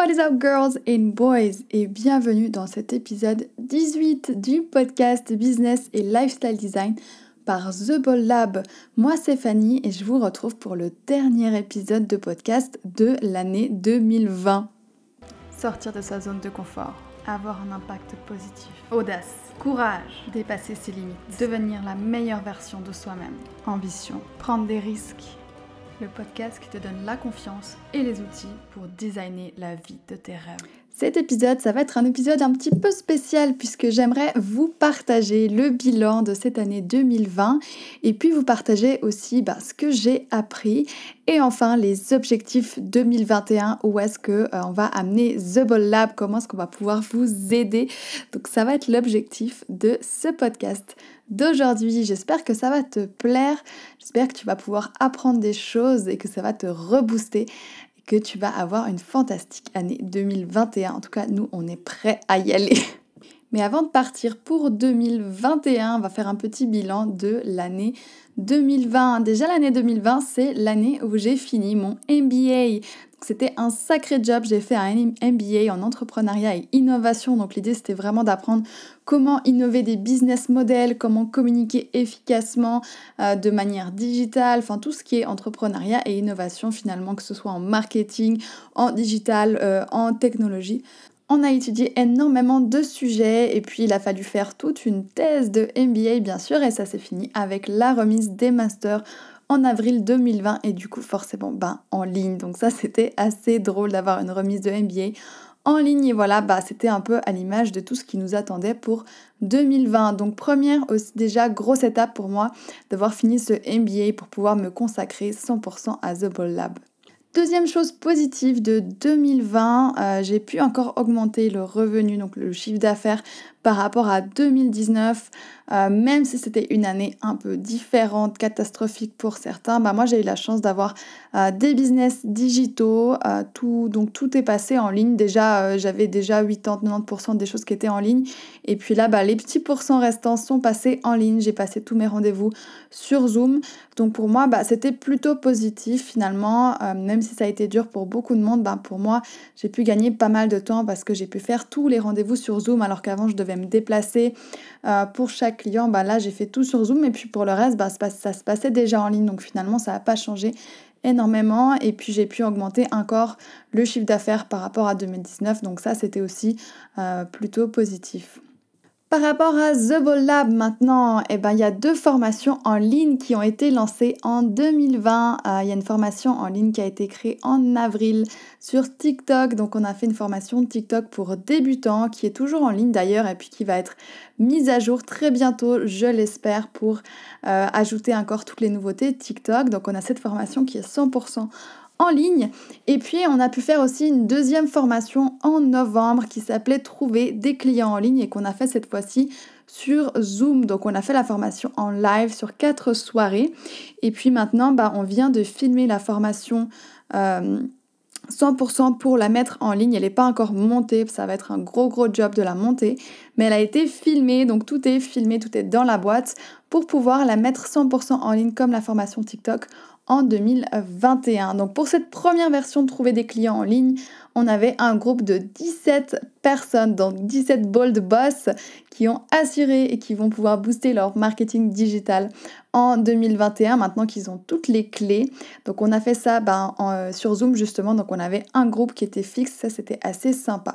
What is up girls and boys? Et bienvenue dans cet épisode 18 du podcast Business et Lifestyle Design par The Ball Lab. Moi c'est Fanny et je vous retrouve pour le dernier épisode de podcast de l'année 2020. Sortir de sa zone de confort, avoir un impact positif, audace, courage, dépasser ses limites, devenir la meilleure version de soi-même, ambition, prendre des risques le podcast qui te donne la confiance et les outils pour designer la vie de tes rêves. Cet épisode, ça va être un épisode un petit peu spécial puisque j'aimerais vous partager le bilan de cette année 2020 et puis vous partager aussi bah, ce que j'ai appris et enfin les objectifs 2021 où est-ce que euh, on va amener The Ball Lab, comment est-ce qu'on va pouvoir vous aider. Donc ça va être l'objectif de ce podcast d'aujourd'hui. J'espère que ça va te plaire, j'espère que tu vas pouvoir apprendre des choses et que ça va te rebooster que tu vas avoir une fantastique année 2021. En tout cas, nous, on est prêts à y aller. Mais avant de partir pour 2021, on va faire un petit bilan de l'année 2020. Déjà l'année 2020, c'est l'année où j'ai fini mon MBA. C'était un sacré job. J'ai fait un MBA en entrepreneuriat et innovation. Donc l'idée c'était vraiment d'apprendre comment innover des business models, comment communiquer efficacement euh, de manière digitale, enfin tout ce qui est entrepreneuriat et innovation finalement, que ce soit en marketing, en digital, euh, en technologie. On a étudié énormément de sujets et puis il a fallu faire toute une thèse de MBA bien sûr et ça s'est fini avec la remise des masters en avril 2020 et du coup forcément ben, en ligne. Donc ça c'était assez drôle d'avoir une remise de MBA en ligne et voilà, bah, c'était un peu à l'image de tout ce qui nous attendait pour 2020. Donc première aussi, déjà grosse étape pour moi d'avoir fini ce MBA pour pouvoir me consacrer 100% à The Ball Lab. Deuxième chose positive de 2020, euh, j'ai pu encore augmenter le revenu, donc le chiffre d'affaires par rapport à 2019, euh, même si c'était une année un peu différente, catastrophique pour certains, bah moi j'ai eu la chance d'avoir euh, des business digitaux, euh, tout, donc tout est passé en ligne. Déjà, j'avais déjà 80-90% des choses qui étaient en ligne. Et puis là, bah, les petits pourcents restants sont passés en ligne. J'ai passé tous mes rendez-vous sur Zoom. Donc pour moi, bah, c'était plutôt positif finalement, même si ça a été dur pour beaucoup de monde, bah, pour moi, j'ai pu gagner pas mal de temps parce que j'ai pu faire tous les rendez-vous sur Zoom alors qu'avant je devais me déplacer euh, pour chaque client. Bah, là, j'ai fait tout sur Zoom et puis pour le reste, bah, ça se passait déjà en ligne. Donc finalement, ça n'a pas changé énormément et puis j'ai pu augmenter encore le chiffre d'affaires par rapport à 2019 donc ça c'était aussi euh, plutôt positif. Par rapport à The Ball Lab maintenant, eh ben, il y a deux formations en ligne qui ont été lancées en 2020. Euh, il y a une formation en ligne qui a été créée en avril sur TikTok. Donc on a fait une formation TikTok pour débutants qui est toujours en ligne d'ailleurs et puis qui va être mise à jour très bientôt, je l'espère, pour euh, ajouter encore toutes les nouveautés TikTok. Donc on a cette formation qui est 100% en ligne. Et puis on a pu faire aussi une deuxième formation en novembre qui s'appelait Trouver des clients en ligne et qu'on a fait cette fois-ci sur Zoom. Donc on a fait la formation en live sur quatre soirées. Et puis maintenant, bah, on vient de filmer la formation. 100% euh, pour la mettre en ligne. Elle n'est pas encore montée, ça va être un gros gros job de la monter, mais elle a été filmée, donc tout est filmé, tout est dans la boîte pour pouvoir la mettre 100% en ligne comme la formation TikTok en 2021. Donc pour cette première version de trouver des clients en ligne, on avait un groupe de 17 personnes, donc 17 bold boss qui ont assuré et qui vont pouvoir booster leur marketing digital en 2021 maintenant qu'ils ont toutes les clés. Donc on a fait ça ben, euh, sur Zoom justement, donc on avait un groupe qui était fixe, ça c'était assez sympa.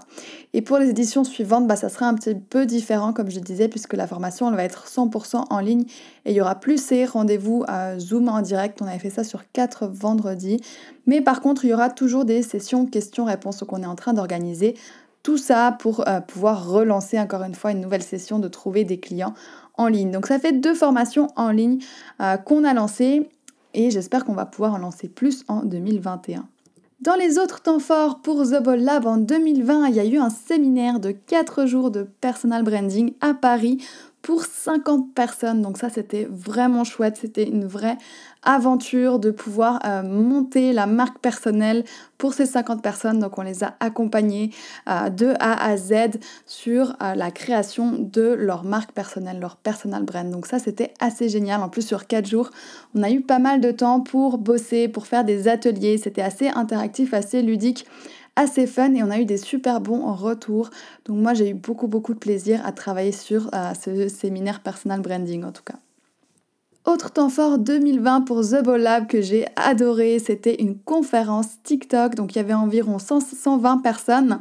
Et pour les éditions suivantes, ben, ça sera un petit peu différent comme je disais puisque la formation elle va être 100% en ligne et il y aura plus ces rendez-vous à Zoom en direct. On avait fait ça sur 4 vendredis. Mais par contre, il y aura toujours des sessions questions-réponses qu'on est en train d'organiser. Tout ça pour euh, pouvoir relancer encore une fois une nouvelle session de trouver des clients en ligne. Donc ça fait deux formations en ligne euh, qu'on a lancées et j'espère qu'on va pouvoir en lancer plus en 2021. Dans les autres temps forts pour The Ball Lab en 2020, il y a eu un séminaire de 4 jours de personal branding à Paris pour 50 personnes. Donc ça, c'était vraiment chouette. C'était une vraie aventure de pouvoir euh, monter la marque personnelle pour ces 50 personnes. Donc on les a accompagnés euh, de A à Z sur euh, la création de leur marque personnelle, leur personal brand. Donc ça, c'était assez génial. En plus, sur 4 jours, on a eu pas mal de temps pour bosser, pour faire des ateliers. C'était assez interactif, assez ludique. Assez fun et on a eu des super bons retours. Donc moi j'ai eu beaucoup beaucoup de plaisir à travailler sur ce séminaire personal branding en tout cas. Autre temps fort 2020 pour The Ball Lab que j'ai adoré, c'était une conférence TikTok, donc il y avait environ 120 personnes.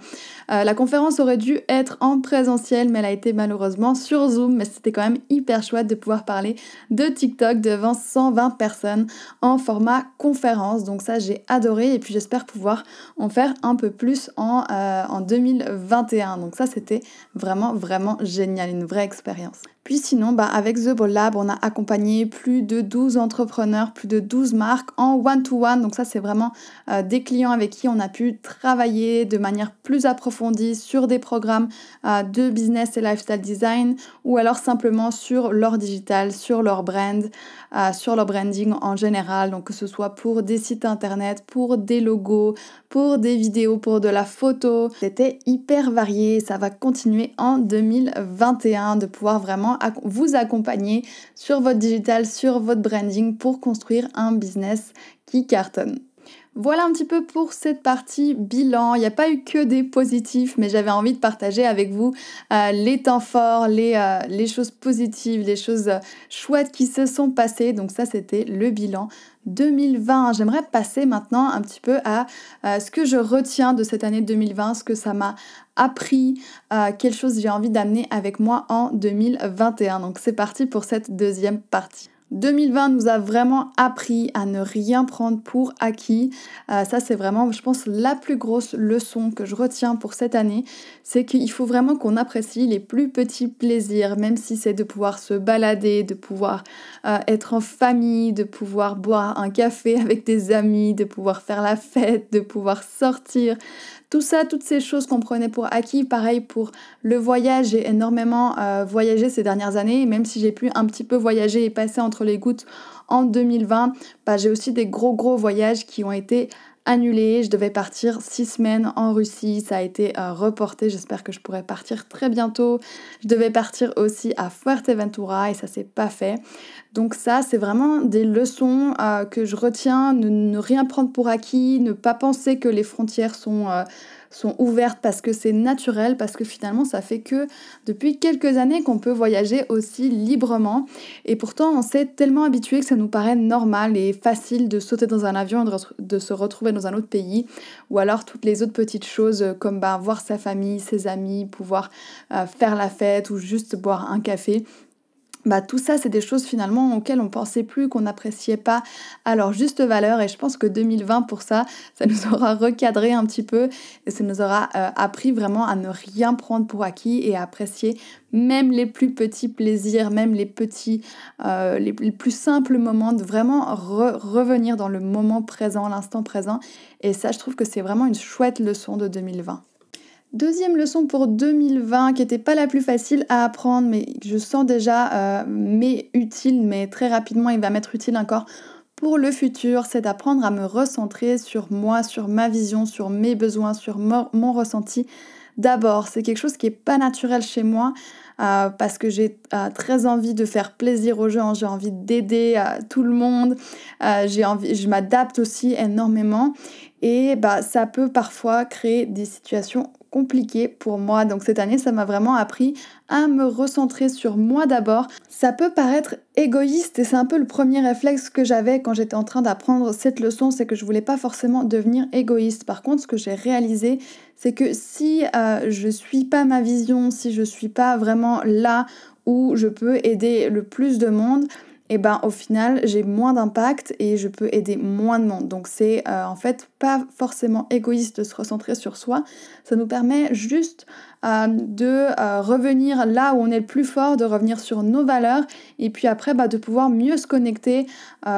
Euh, la conférence aurait dû être en présentiel, mais elle a été malheureusement sur Zoom, mais c'était quand même hyper chouette de pouvoir parler de TikTok devant 120 personnes en format conférence, donc ça j'ai adoré et puis j'espère pouvoir en faire un peu plus en, euh, en 2021. Donc ça c'était vraiment vraiment génial, une vraie expérience. Puis sinon, bah, avec The Ball Lab, on a accompagné plus de 12 entrepreneurs, plus de 12 marques en one-to-one. Donc ça, c'est vraiment euh, des clients avec qui on a pu travailler de manière plus approfondie sur des programmes euh, de business et lifestyle design ou alors simplement sur leur digital, sur leur brand, euh, sur leur branding en général. Donc que ce soit pour des sites internet, pour des logos, pour des vidéos, pour de la photo. C'était hyper varié. Ça va continuer en 2021 de pouvoir vraiment vous accompagner sur votre digital, sur votre branding pour construire un business qui cartonne. Voilà un petit peu pour cette partie bilan. Il n'y a pas eu que des positifs, mais j'avais envie de partager avec vous euh, les temps forts, les, euh, les, choses positives, les choses euh, chouettes qui se sont passées. Donc ça, c'était le bilan 2020. J'aimerais passer maintenant un petit peu à ce que je retiens de cette année 2020, ce que ça m'a appris, quelle chose j'ai envie d'amener avec moi en 2021. Donc c'est parti pour cette deuxième partie. 2020 nous a vraiment appris à ne rien prendre pour acquis. Euh, ça, c'est vraiment, je pense, la plus grosse leçon que je retiens pour cette année. C'est qu'il faut vraiment qu'on apprécie les plus petits plaisirs, même si c'est de pouvoir se balader, de pouvoir euh, être en famille, de pouvoir boire un café avec des amis, de pouvoir faire la fête, de pouvoir sortir. Tout ça, toutes ces choses qu'on prenait pour acquis, pareil pour le voyage, j'ai énormément euh, voyagé ces dernières années, même si j'ai pu un petit peu voyager et passer entre les gouttes en 2020, bah, j'ai aussi des gros gros voyages qui ont été annulés. Je devais partir six semaines en Russie, ça a été euh, reporté. J'espère que je pourrai partir très bientôt. Je devais partir aussi à Fuerteventura et ça s'est pas fait. Donc ça, c'est vraiment des leçons euh, que je retiens. Ne, rien prendre pour acquis, ne pas penser que les frontières sont euh, sont ouvertes parce que c'est naturel, parce que finalement ça fait que depuis quelques années qu'on peut voyager aussi librement. Et pourtant on s'est tellement habitué que ça nous paraît normal et facile de sauter dans un avion et de, se retrouver dans un autre pays. Ou alors toutes les autres petites choses comme bah, voir sa famille, ses amis, pouvoir euh, faire la fête ou juste boire un café bah, tout ça, c'est des choses finalement auxquelles on pensait plus, qu'on n'appréciait pas à leur juste valeur. Et je pense que 2020, pour ça, ça nous aura recadré un petit peu et ça nous aura euh, appris vraiment à ne rien prendre pour acquis et à apprécier même les plus petits plaisirs, même les petits, euh, les, plus simples moments, de vraiment revenir dans le moment présent, l'instant présent. Et ça, je trouve que c'est vraiment une chouette leçon de 2020. Deuxième leçon pour 2020 qui n'était pas la plus facile à apprendre, mais je sens déjà euh, mais utile, mais très rapidement il va m'être utile encore pour le futur, c'est d'apprendre à me recentrer sur moi, sur ma vision, sur mes besoins, sur mon, ressenti. D'abord, c'est quelque chose qui n'est pas naturel chez moi. Euh, parce que j'ai euh, très envie de faire plaisir aux gens, j'ai envie d'aider tout le monde, j'ai envie, je m'adapte aussi énormément et bah, ça peut parfois créer des situations compliqué pour moi. Donc cette année, ça m'a vraiment appris à me recentrer sur moi d'abord. Ça peut paraître égoïste et c'est un peu le premier réflexe que j'avais quand j'étais en train d'apprendre cette leçon, c'est que je voulais pas forcément devenir égoïste. Par contre, ce que j'ai réalisé, c'est que si euh, je suis pas ma vision, si je suis pas vraiment là où je peux aider le plus de monde, et ben au final j'ai moins d'impact et je peux aider moins de monde. Donc c'est euh, en fait pas forcément égoïste de se recentrer sur soi, ça nous permet juste euh, de euh, revenir là où on est le plus fort, de revenir sur nos valeurs et puis après bah, de pouvoir mieux se connecter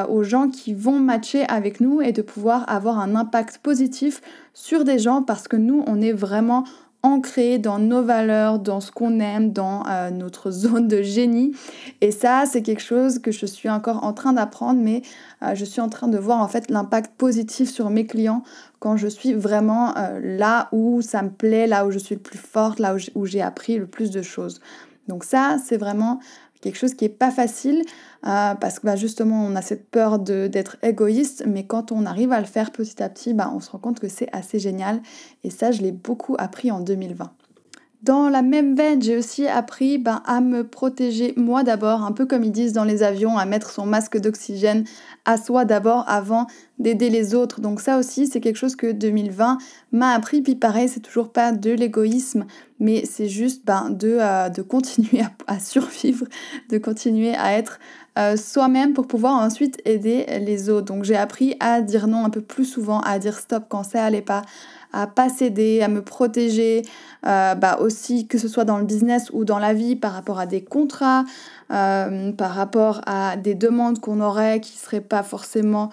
aux gens qui vont matcher avec nous et de pouvoir avoir un impact positif sur des gens parce que nous on est vraiment ancré dans nos valeurs, dans ce qu'on aime, dans euh, notre zone de génie. Et ça, c'est quelque chose que je suis encore en train d'apprendre, mais euh, je suis en train de voir en fait l'impact positif sur mes clients quand je suis vraiment euh, là où ça me plaît, là où je suis le plus forte, là où j'ai appris le plus de choses. Donc ça, c'est vraiment quelque chose qui est pas facile euh, parce que bah, justement on a cette peur d'être égoïste, mais quand on arrive à le faire petit à petit, bah, on se rend compte que c'est assez génial. Et ça, je l'ai beaucoup appris en 2020. Dans la même veine, j'ai aussi appris ben, à me protéger moi d'abord, un peu comme ils disent dans les avions, à mettre son masque d'oxygène à soi d'abord avant d'aider les autres. Donc ça aussi, c'est quelque chose que 2020 m'a appris. Puis pareil, c'est toujours pas de l'égoïsme, mais c'est juste ben, de, euh, de continuer à, survivre, de continuer à être euh, soi-même pour pouvoir ensuite aider les autres. Donc j'ai appris à dire non un peu plus souvent, à dire stop quand ça allait pas, à pas céder, à me protéger, euh, bah aussi que ce soit dans le business ou dans la vie par rapport à des contrats, euh, par rapport à des demandes qu'on aurait qui seraient pas forcément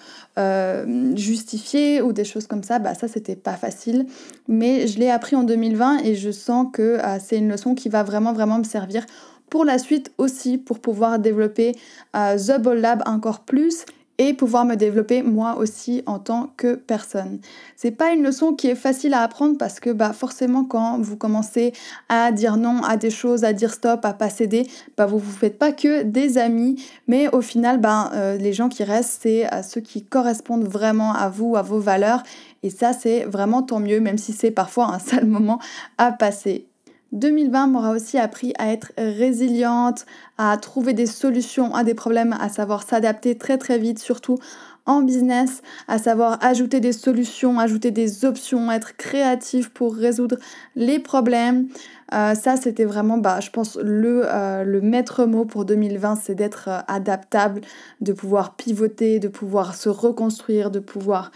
justifiées ou des choses comme ça, bah ça c'était pas facile. Mais je l'ai appris en 2020 et je sens que c'est une leçon qui va vraiment vraiment me servir pour la suite aussi pour pouvoir développer The Ball Lab encore plus et pouvoir me développer moi aussi en tant que personne. C'est pas une leçon qui est facile à apprendre parce que bah forcément quand vous commencez à dire non à des choses, à dire stop, à pas céder, bah vous vous faites pas que des amis, mais au final bah euh, les gens qui restent c'est euh, ceux qui correspondent vraiment à vous, à vos valeurs et ça c'est vraiment tant mieux même si c'est parfois un sale moment à passer. 2020 m'aura aussi appris à être résiliente, à trouver des solutions à des problèmes, à savoir s'adapter très très vite, surtout en business, à savoir ajouter des solutions, ajouter des options, être créatif pour résoudre les problèmes. Euh, ça, c'était vraiment, bah, je pense, le, euh, le maître mot pour 2020, c'est d'être euh, adaptable, de pouvoir pivoter, de pouvoir se reconstruire, de pouvoir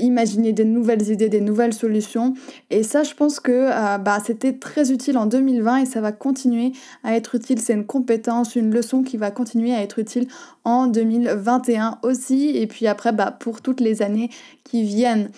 imaginer des nouvelles idées, des nouvelles solutions. Et ça, je pense que bah, c'était très utile en 2020 et ça va continuer à être utile. C'est une compétence, une leçon qui va continuer à être utile en 2021 aussi. Puis après, bah, pour toutes les années qui viennent.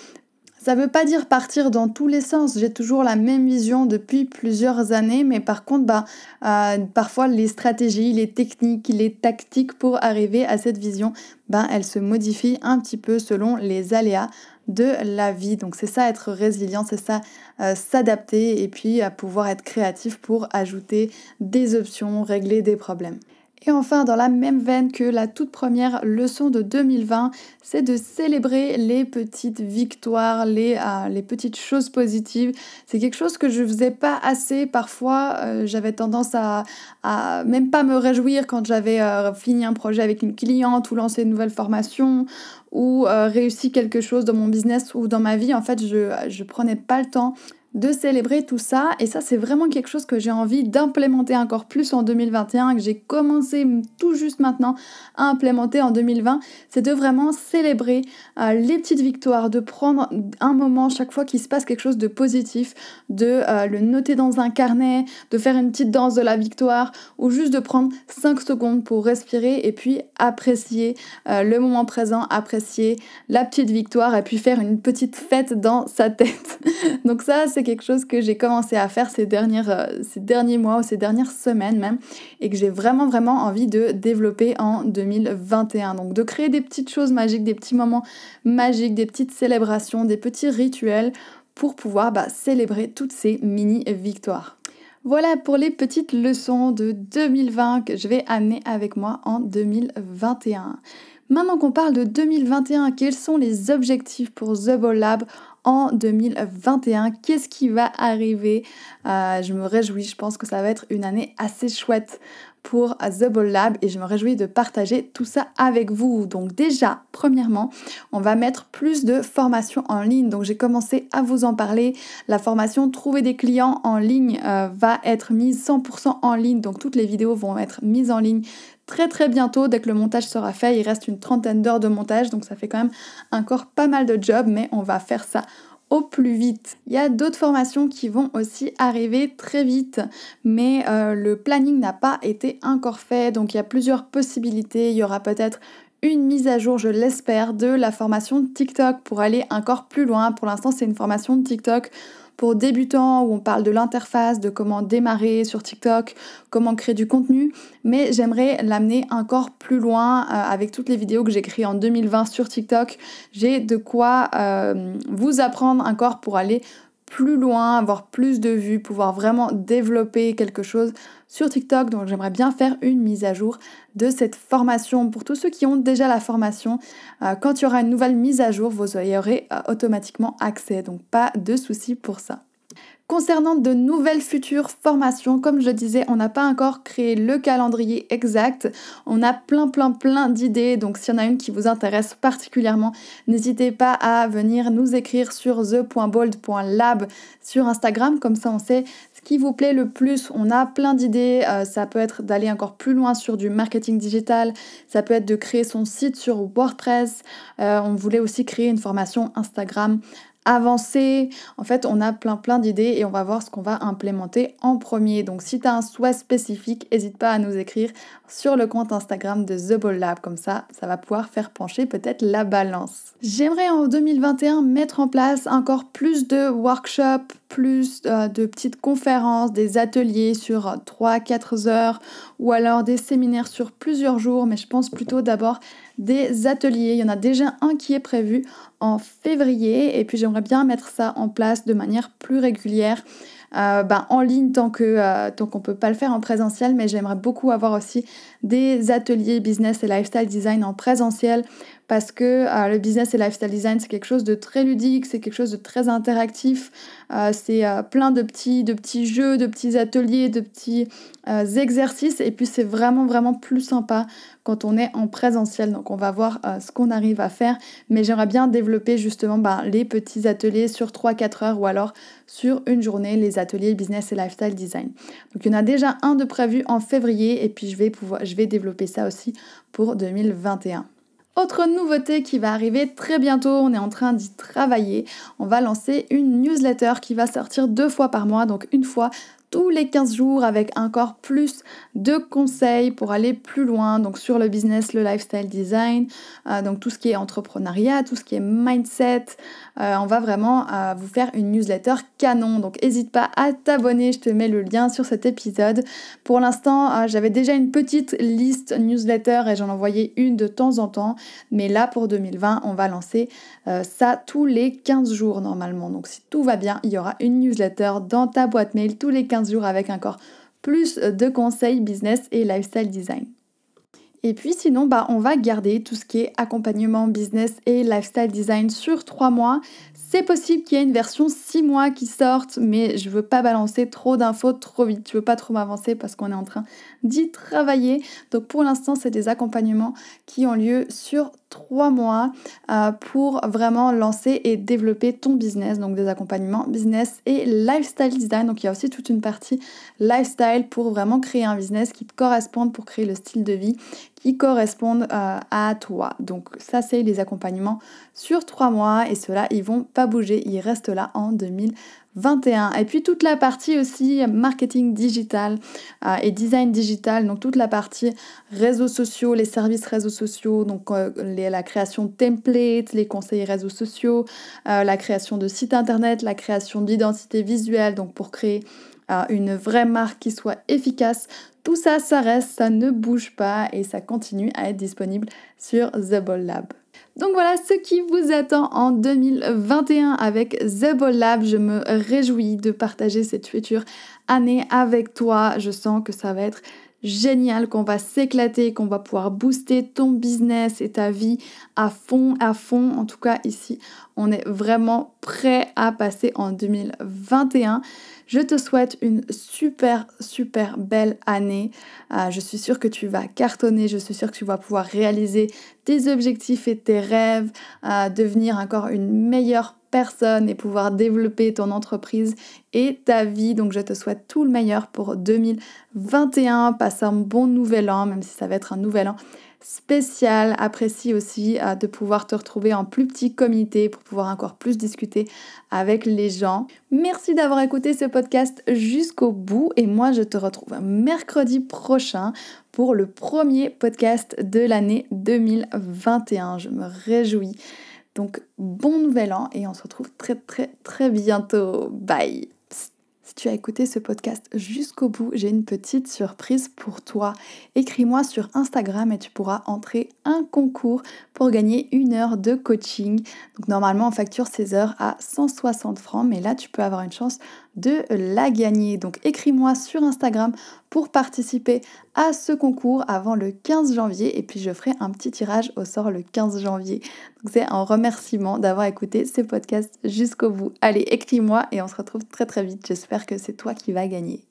Ça ne veut pas dire partir dans tous les sens. J'ai toujours la même vision depuis plusieurs années, mais par contre, bah, euh, parfois les stratégies, les techniques, les tactiques pour arriver à cette vision, bah, elles se modifient un petit peu selon les aléas de la vie. Donc c'est ça être résilient, c'est ça euh, s'adapter et puis à pouvoir être créatif pour ajouter des options, régler des problèmes. Et enfin, dans la même veine que la toute première leçon de 2020, c'est de célébrer les petites victoires, les, euh, les petites choses positives. C'est quelque chose que je faisais pas assez. Parfois, euh, j'avais tendance à, à, même pas me réjouir quand j'avais euh, fini un projet avec une cliente ou lancé une nouvelle formation ou réussi quelque chose dans mon business ou dans ma vie. En fait, je, je prenais pas le temps de célébrer tout ça. Et ça, c'est vraiment quelque chose que j'ai envie d'implémenter encore plus en 2021, que j'ai commencé tout juste maintenant à implémenter en 2020. C'est de vraiment célébrer euh, les petites victoires, de prendre un moment chaque fois qu'il se passe quelque chose de positif, de euh, le noter dans un carnet, de faire une petite danse de la victoire ou juste de prendre 5 secondes pour respirer et puis apprécier euh, le moment présent, apprécier la petite victoire et puis faire une petite fête dans sa tête. Donc ça, c'est quelque chose que j'ai commencé à faire euh, ces derniers mois ou ces dernières semaines même et que j'ai vraiment vraiment envie de développer en 2021. Donc de créer des petites choses magiques, des petits moments magiques, des petites célébrations, des petits rituels pour pouvoir bah, célébrer toutes ces mini victoires. Voilà pour les petites leçons de 2020 que je vais amener avec moi en 2021. Maintenant qu'on parle de 2021, quels sont les objectifs pour The Ball Lab en 2021. Qu'est-ce qui va arriver? Euh, Je me réjouis, je pense que ça va être une année assez chouette pour The Ball Lab et je me réjouis de partager tout ça avec vous. Donc déjà, premièrement, on va mettre plus de formations en ligne. Donc j'ai commencé à vous en parler. La formation Trouver des clients en ligne euh, va être mise 100% en ligne. Donc toutes les vidéos vont être mises en ligne très très bientôt dès que le montage sera fait. Il reste une trentaine d'heures de montage, donc ça fait quand même encore pas mal de job, mais on va faire ça au plus vite. Il y a d'autres formations qui vont aussi arriver très vite, mais euh, le planning n'a pas été encore fait, donc il y a plusieurs possibilités. Il y aura peut-être une mise à jour, je l'espère, de la formation TikTok pour aller encore plus loin. Pour l'instant, c'est une formation de TikTok pour débutants où on parle de l'interface, de comment démarrer sur TikTok, comment créer du contenu, mais j'aimerais l'amener encore plus loin euh, avec toutes les vidéos que j'ai créées en 2020 sur TikTok. J'ai de quoi euh, vous apprendre encore pour aller plus loin, avoir plus de vues, pouvoir vraiment développer quelque chose sur TikTok. Donc j'aimerais bien faire une mise à jour de cette formation. Pour tous ceux qui ont déjà la formation, euh, quand il y aura une nouvelle mise à jour, vous y aurez euh, automatiquement accès. Donc pas de soucis pour ça. Concernant de nouvelles futures formations, comme je disais, on n'a pas encore créé le calendrier exact. On a plein plein plein d'idées, donc s'il y en a une qui vous intéresse particulièrement, n'hésitez pas à venir nous écrire sur the.bold.lab sur Instagram, comme ça on sait ce qui vous plaît le plus. On a plein d'idées, euh, ça peut être d'aller encore plus loin sur du marketing digital, ça peut être de créer son site sur WordPress. Euh, on voulait aussi créer une formation Instagram avancer. En fait, on a plein plein d'idées et on va voir ce qu'on va implémenter en premier. Donc si tu as un souhait spécifique, n'hésite pas à nous écrire sur le compte Instagram de The Ball Lab. Comme ça, ça va pouvoir faire pencher peut-être la balance. J'aimerais en 2021 mettre en place encore plus de workshops, plus euh, de petites conférences, des ateliers sur 3-4 heures ou alors des séminaires sur plusieurs jours, mais je pense plutôt d'abord des ateliers. Il y en a déjà un qui est prévu en février et puis j'aimerais bien mettre ça en place de manière plus régulière. Euh, ben, en ligne tant que euh, tant qu'on peut pas le faire en présentiel mais j'aimerais beaucoup avoir aussi des ateliers business et lifestyle design en présentiel parce que euh, le business et lifestyle design c'est quelque chose de très ludique, c'est quelque chose de très interactif, c'est plein de petits, de petits jeux, de petits ateliers, de petits exercices et puis c'est vraiment vraiment plus sympa quand on est en présentiel. Donc on va voir euh, ce qu'on arrive à faire. Mais j'aimerais bien développer justement ben, les petits ateliers sur 3-4 heures ou alors sur une journée, les ateliers business et lifestyle design. Donc il y en a déjà un de prévu en février et puis je vais, pouvoir, je vais développer ça aussi pour 2021. Autre nouveauté qui va arriver très bientôt, on est en train d'y travailler. On va lancer une newsletter qui va sortir deux fois par mois, donc une fois tous les 15 jours avec encore plus de conseils pour aller plus loin donc sur le business, le lifestyle design, euh, donc tout ce qui est entrepreneuriat, tout ce qui est mindset. Euh, on va vraiment euh, vous faire une newsletter canon. Donc n'hésite pas à t'abonner, je te mets le lien sur cet épisode. Pour l'instant, j'avais déjà une petite liste newsletter et j'en envoyais une de temps en temps. Mais là pour 2020, on va lancer ça tous les 15 jours normalement. Donc si tout va bien, il y aura une newsletter dans ta boîte mail tous les 15 jours avec encore plus de conseils business et lifestyle design. Et puis sinon, bah, on va garder tout ce qui est accompagnement business et lifestyle design sur 3 mois. C'est possible qu'il y ait une version 6 mois qui sorte, mais je veux pas balancer trop d'infos trop vite. Je veux pas trop m'avancer parce qu'on est en train d'y travailler. Donc pour l'instant, c'est des accompagnements qui ont lieu sur 3 mois euh, pour vraiment lancer et développer ton business. Donc des accompagnements business et lifestyle design. Donc il y a aussi toute une partie lifestyle pour vraiment créer un business qui te corresponde pour créer le style de vie qui correspondent euh, à toi. Donc ça c'est les accompagnements sur trois mois et ceux-là ils vont pas bouger, ils restent là en 2021. Et puis toute la partie aussi marketing digital euh, et design digital, donc toute la partie réseaux sociaux, les services réseaux sociaux, donc euh, la création de templates, les conseils réseaux sociaux, la création de sites internet, la création d'identité visuelle, donc pour créer une vraie marque qui soit efficace tout ça, ça reste, ça ne bouge pas et ça continue à être disponible sur The Ball Lab. Donc voilà ce qui vous attend en 2021 avec The Ball Lab. Je me réjouis de partager cette future année avec toi. Je sens que ça va être génial, qu'on va s'éclater, qu'on va pouvoir booster ton business et ta vie à fond, à fond. En tout cas, ici, on est vraiment prêt à passer en 2021. Je te souhaite une super, super belle année. Euh, je suis sûre que tu vas cartonner, je suis sûre que tu vas pouvoir réaliser tes objectifs et tes rêves, euh, devenir encore une meilleure personne et pouvoir développer ton entreprise et ta vie. Donc je te souhaite tout le meilleur pour 2021. Passe un bon nouvel an, même si ça va être un nouvel an spécial. Apprécie aussi euh, de pouvoir te retrouver en plus petit comité pour pouvoir encore plus discuter avec les gens. Merci d'avoir écouté ce podcast jusqu'au bout et moi je te retrouve mercredi prochain pour le premier podcast de l'année 2021. Je me réjouis. Donc bon nouvel an et on se retrouve très très très bientôt. Bye Si tu as écouté ce podcast jusqu'au bout, j'ai une petite surprise pour toi. Écris-moi sur Instagram et tu pourras entrer un concours pour gagner une heure de coaching. Donc normalement on facture ces heures à 160 francs, mais là tu peux avoir une chance de la gagner. Donc écris-moi sur Instagram pour participer à ce concours avant le 15 janvier et puis je ferai un petit tirage au sort le 15 janvier. Donc c'est un remerciement d'avoir écouté ce podcast jusqu'au bout. Allez, écris-moi et on se retrouve très très vite. J'espère que c'est toi qui vas gagner.